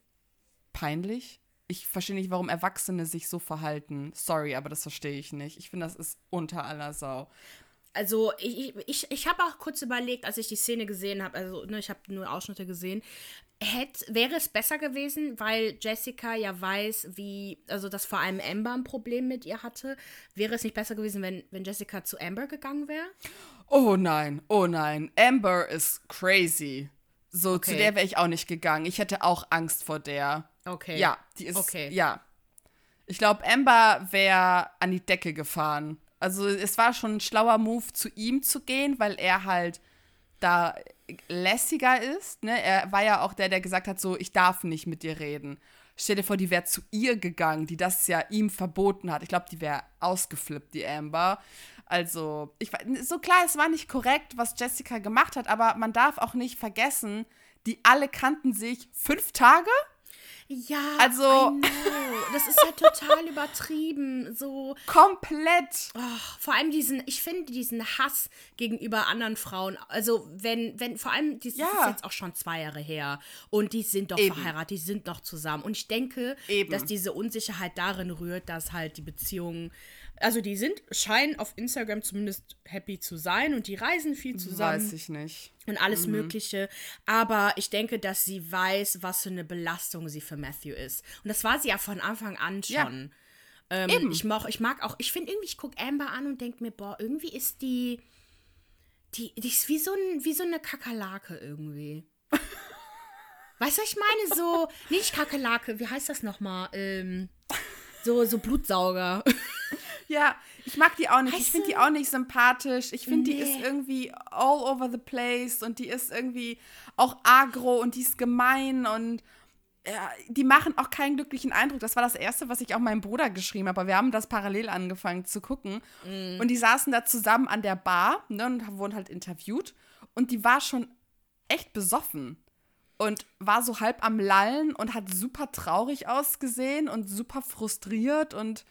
peinlich. Ich verstehe nicht, warum Erwachsene sich so verhalten. Sorry, aber das verstehe ich nicht. Ich finde, das ist unter aller Sau. Also ich, ich, ich habe auch kurz überlegt, als ich die Szene gesehen habe, also ne, ich habe nur Ausschnitte gesehen, hätte, wäre es besser gewesen, weil Jessica ja weiß, wie, also dass vor allem Amber ein Problem mit ihr hatte, wäre es nicht besser gewesen, wenn, wenn Jessica zu Amber gegangen wäre? Oh nein, oh nein, Amber ist crazy. So, okay. zu der wäre ich auch nicht gegangen. Ich hätte auch Angst vor der. Okay. Ja, die ist, okay. ja. Ich glaube, Amber wäre an die Decke gefahren. Also es war schon ein schlauer Move, zu ihm zu gehen, weil er halt da lässiger ist. Ne? Er war ja auch der, der gesagt hat, so, ich darf nicht mit dir reden. Stell dir vor, die wäre zu ihr gegangen, die das ja ihm verboten hat. Ich glaube, die wäre ausgeflippt, die Amber. Also, ich so klar, es war nicht korrekt, was Jessica gemacht hat, aber man darf auch nicht vergessen, die alle kannten sich fünf Tage ja, also das ist ja total übertrieben, so komplett. Oh, vor allem diesen, ich finde diesen Hass gegenüber anderen Frauen. Also wenn, wenn vor allem, das ja. ist jetzt auch schon zwei Jahre her und die sind doch Eben. verheiratet, die sind noch zusammen. Und ich denke, Eben. dass diese Unsicherheit darin rührt, dass halt die Beziehung also die sind, scheinen auf Instagram zumindest happy zu sein und die reisen viel zusammen. Weiß ich nicht. Und alles mhm. Mögliche. Aber ich denke, dass sie weiß, was für eine Belastung sie für Matthew ist. Und das war sie ja von Anfang an schon. Ja. Ähm, ich, mag, ich mag auch, ich finde irgendwie, ich gucke Amber an und denke mir, boah, irgendwie ist die, die, die ist wie so, ein, wie so eine Kakerlake irgendwie. weißt du, ich meine? So, nicht Kakerlake, wie heißt das nochmal? Ähm, so, so Blutsauger. Ja, ich mag die auch nicht. Weißt ich finde die auch nicht sympathisch. Ich finde, nee. die ist irgendwie all over the place und die ist irgendwie auch agro und die ist gemein und ja, die machen auch keinen glücklichen Eindruck. Das war das Erste, was ich auch meinem Bruder geschrieben habe. Aber wir haben das parallel angefangen zu gucken. Mm. Und die saßen da zusammen an der Bar ne, und wurden halt interviewt. Und die war schon echt besoffen und war so halb am Lallen und hat super traurig ausgesehen und super frustriert und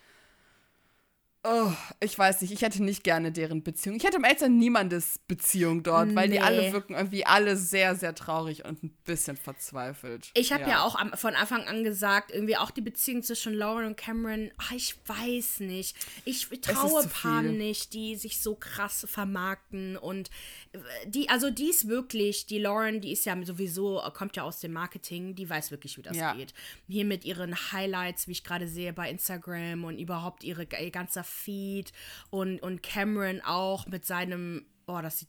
Oh, ich weiß nicht, ich hätte nicht gerne deren Beziehung. Ich hätte im Eltern niemandes Beziehung dort, nee. weil die alle wirken irgendwie alle sehr, sehr traurig und ein bisschen verzweifelt. Ich habe ja. ja. auch am, von Anfang an gesagt, irgendwie auch die Beziehung zwischen Lauren und Cameron, ach, ich weiß nicht. Ich traue Paaren nicht, die sich so krass vermarkten und äh, die, also die ist wirklich, die Lauren, die ist ja sowieso, kommt ja aus dem Marketing, die weiß wirklich, wie das ja. geht. Hier mit ihren Highlights, wie ich gerade sehe bei Instagram und überhaupt ihre, ihr ganzer Feed und, und Cameron auch mit seinem, oh, das sieht,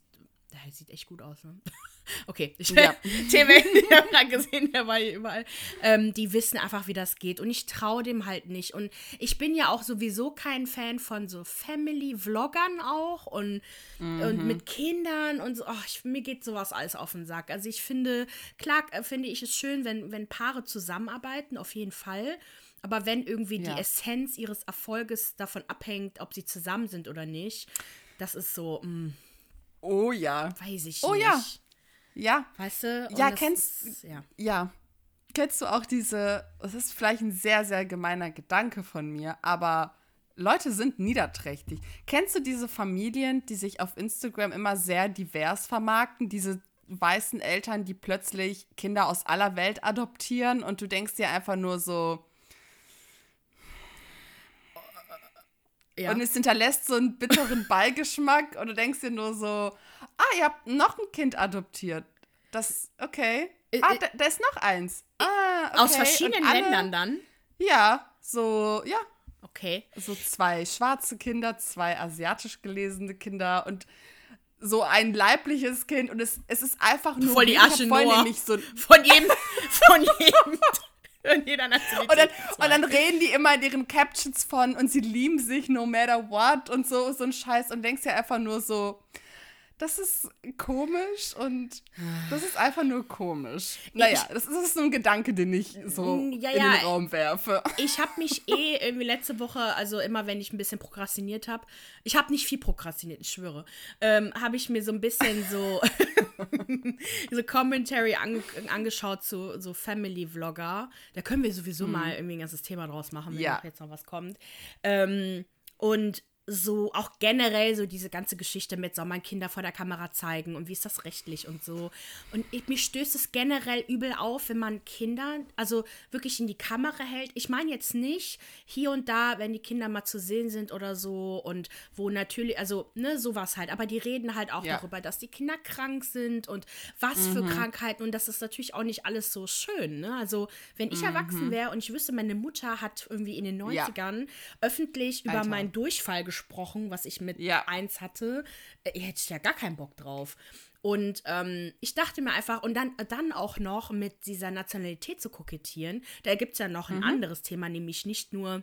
das sieht echt gut aus, ne? Okay, ich ja. Themen, ich habe gerade gesehen, der war hier überall. Ähm, die wissen einfach, wie das geht. Und ich traue dem halt nicht. Und ich bin ja auch sowieso kein Fan von so Family-Vloggern auch und, mhm. und mit Kindern und so. Oh, ich, mir geht sowas alles auf den Sack. Also ich finde, klar äh, finde ich es schön, wenn, wenn Paare zusammenarbeiten, auf jeden Fall. Aber wenn irgendwie ja. die Essenz ihres Erfolges davon abhängt, ob sie zusammen sind oder nicht, das ist so. Mh, mm, oh ja. Weiß ich oh, nicht. Oh ja. Ja. Weißt du? Ja, kennst ist, ja. ja. Kennst du auch diese, das ist vielleicht ein sehr, sehr gemeiner Gedanke von mir, aber Leute sind niederträchtig. Kennst du diese Familien, die sich auf Instagram immer sehr divers vermarkten? Diese weißen Eltern, die plötzlich Kinder aus aller Welt adoptieren und du denkst dir einfach nur so, Ja. Und es hinterlässt so einen bitteren Beigeschmack und du denkst dir nur so, ah, ihr habt noch ein Kind adoptiert. Das, okay. Äh, ah, äh, da, da, ist noch eins. Ah, okay. Aus verschiedenen alle, Ländern dann? Ja, so, ja. Okay. So zwei schwarze Kinder, zwei asiatisch gelesene Kinder und so ein leibliches Kind und es, es ist einfach nur voll die Asche Noah. So von jedem von jedem in jeder Nationalität. Und dann, und dann reden die immer in ihren Captions von und sie lieben sich no matter what und so, so ein Scheiß und denkst ja einfach nur so, das ist komisch und das ist einfach nur komisch. Naja, ich, das, ist, nur ein Gedanke, den ich so mm, ja, in ja, den Raum werfe. Ich habe mich eh irgendwie letzte Woche, also immer wenn ich ein bisschen prokrastiniert habe, ich habe nicht viel prokrastiniert, ich schwöre, ähm, habe ich mir so ein bisschen so, so Commentary an, angeschaut zu so Family-Vlogger. Da können wir sowieso hm. mal irgendwie ein ganzes Thema draus machen, wenn ja. jetzt noch was kommt. Ähm, und so auch generell so diese ganze Geschichte mit, soll man Kinder vor der Kamera zeigen und wie ist das rechtlich und so. Und ich, mir stößt es generell übel auf, wenn man Kinder, also wirklich in die Kamera hält. Ich meine jetzt nicht hier und da, wenn die Kinder mal zu sehen sind oder so und wo natürlich, also ne, sowas halt. Aber die reden halt auch ja. darüber, dass die Kinder krank sind und was mhm. für Krankheiten und das ist natürlich auch nicht alles so schön. Ne? Also wenn ich mhm. erwachsen wäre und ich wüsste, meine Mutter hat irgendwie in den 90ern ja. öffentlich Alter. über meinen Durchfall gesprochen, gesprochen, was ich mit ja. 1 hatte, äh, hätte ich ja gar keinen Bock drauf. Und ähm, ich dachte mir einfach, und dann, dann auch noch mit dieser Nationalität zu kokettieren, da gibt es ja noch ein mhm. anderes Thema, nämlich nicht nur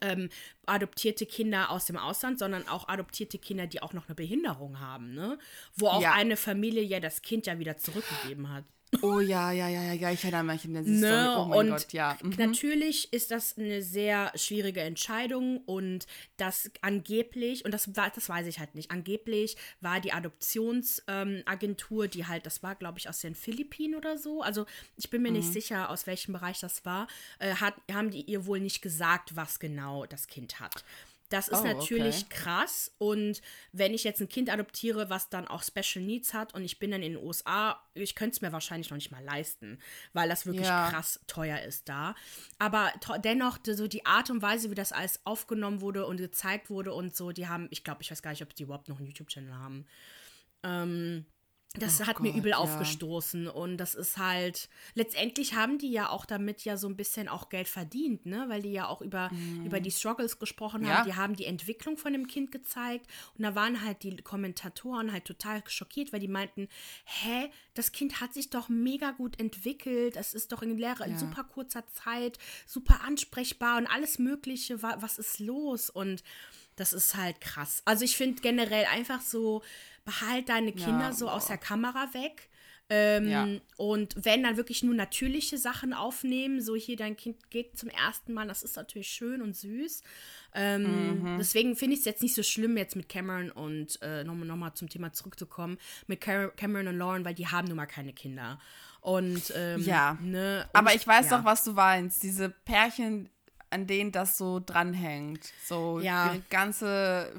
ähm, adoptierte Kinder aus dem Ausland, sondern auch adoptierte Kinder, die auch noch eine Behinderung haben, ne? Wo auch ja. eine Familie ja das Kind ja wieder zurückgegeben hat. Oh ja, ja, ja, ja, ich erinnere mich an diese ne? Story. Oh mein und Gott, ja. Mhm. Natürlich ist das eine sehr schwierige Entscheidung und das angeblich, und das, das weiß ich halt nicht, angeblich war die Adoptionsagentur, ähm, die halt, das war, glaube ich, aus den Philippinen oder so, also ich bin mir mhm. nicht sicher, aus welchem Bereich das war, äh, hat, haben die ihr wohl nicht gesagt, was genau das Kind hat. Das ist oh, natürlich okay. krass. Und wenn ich jetzt ein Kind adoptiere, was dann auch Special Needs hat und ich bin dann in den USA, ich könnte es mir wahrscheinlich noch nicht mal leisten, weil das wirklich ja. krass teuer ist da. Aber dennoch, so die Art und Weise, wie das alles aufgenommen wurde und gezeigt wurde und so, die haben, ich glaube, ich weiß gar nicht, ob die überhaupt noch einen YouTube-Channel haben. Ähm, das oh hat Gott, mir übel ja. aufgestoßen und das ist halt letztendlich haben die ja auch damit ja so ein bisschen auch Geld verdient, ne, weil die ja auch über mm. über die Struggles gesprochen ja. haben, die haben die Entwicklung von dem Kind gezeigt und da waren halt die Kommentatoren halt total schockiert, weil die meinten, hä, das Kind hat sich doch mega gut entwickelt, es ist doch in, ja. in super kurzer Zeit super ansprechbar und alles mögliche, was ist los und das ist halt krass. Also ich finde generell einfach so behalt deine Kinder ja, so aus der Kamera weg. Ähm, ja. Und wenn dann wirklich nur natürliche Sachen aufnehmen, so hier dein Kind geht zum ersten Mal, das ist natürlich schön und süß. Ähm, mhm. Deswegen finde ich es jetzt nicht so schlimm, jetzt mit Cameron und äh, nochmal noch mal zum Thema zurückzukommen, mit Cameron und Lauren, weil die haben nun mal keine Kinder. Und ähm, ja, ne, und, aber ich weiß ja. doch, was du meinst. Diese Pärchen, an denen das so dranhängt. So ja. ihre ganze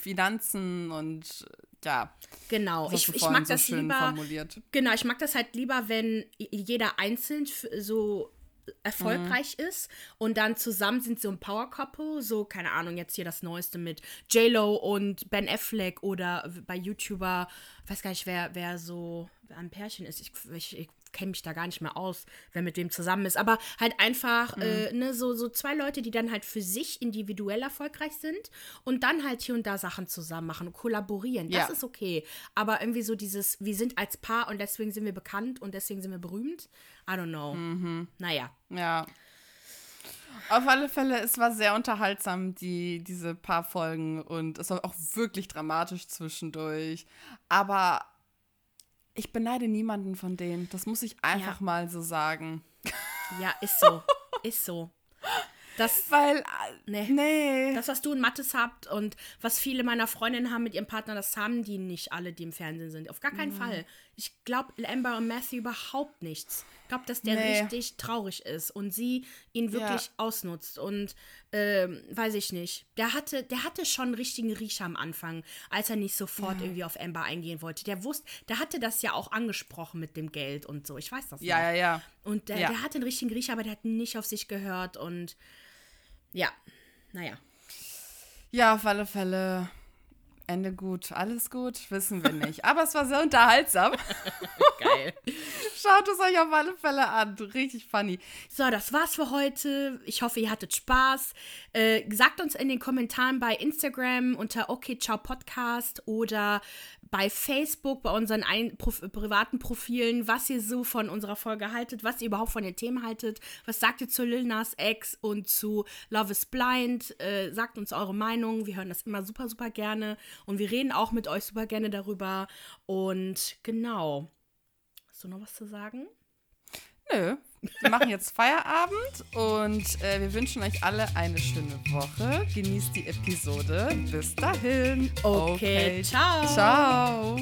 Finanzen und ja. Genau, ich, ich mag so das lieber. Formuliert. Genau, ich mag das halt lieber, wenn jeder einzeln so erfolgreich mhm. ist und dann zusammen sind so ein Power Couple, so keine Ahnung, jetzt hier das neueste mit J-Lo und Ben Affleck oder bei YouTuber, weiß gar nicht, wer, wer so ein Pärchen ist. Ich, ich, ich kenne mich da gar nicht mehr aus, wer mit wem zusammen ist. Aber halt einfach, mhm. äh, ne, so, so zwei Leute, die dann halt für sich individuell erfolgreich sind und dann halt hier und da Sachen zusammen machen und kollaborieren. Das ja. ist okay. Aber irgendwie so dieses, wir sind als Paar und deswegen sind wir bekannt und deswegen sind wir berühmt. I don't know. Mhm. Naja. Ja. Auf alle Fälle, es war sehr unterhaltsam, die, diese paar Folgen und es war auch wirklich dramatisch zwischendurch. Aber ich beneide niemanden von denen. Das muss ich einfach ja. mal so sagen. Ja, ist so. ist so. Das, Weil, äh, nee. nee. Das, was du in Mattes habt und was viele meiner Freundinnen haben mit ihrem Partner, das haben die nicht alle, die im Fernsehen sind. Auf gar keinen mhm. Fall. Ich glaube, Amber und Matthew überhaupt nichts. Ich glaube, dass der nee. richtig traurig ist und sie ihn wirklich ja. ausnutzt. Und ähm, weiß ich nicht. Der hatte, der hatte schon einen richtigen Riecher am Anfang, als er nicht sofort ja. irgendwie auf Amber eingehen wollte. Der wusste, der hatte das ja auch angesprochen mit dem Geld und so. Ich weiß das ja, noch. Ja, ja, ja. Und der, der hatte einen richtigen Riecher, aber der hat nicht auf sich gehört und ja, naja. Ja, auf alle Fälle. Ende gut, alles gut, wissen wir nicht. Aber es war sehr unterhaltsam. Geil. Schaut es euch auf alle Fälle an. Richtig funny. So, das war's für heute. Ich hoffe, ihr hattet Spaß. Äh, sagt uns in den Kommentaren bei Instagram unter Okay Ciao Podcast oder bei Facebook, bei unseren ein Prof privaten Profilen, was ihr so von unserer Folge haltet, was ihr überhaupt von den Themen haltet. Was sagt ihr zu Lil Nas X und zu Love is Blind? Äh, sagt uns eure Meinung. Wir hören das immer super, super gerne. Und wir reden auch mit euch super gerne darüber. Und genau. Hast du noch was zu sagen? Nö. Wir machen jetzt Feierabend und äh, wir wünschen euch alle eine schöne Woche. Genießt die Episode. Bis dahin. Okay, okay. ciao. Ciao.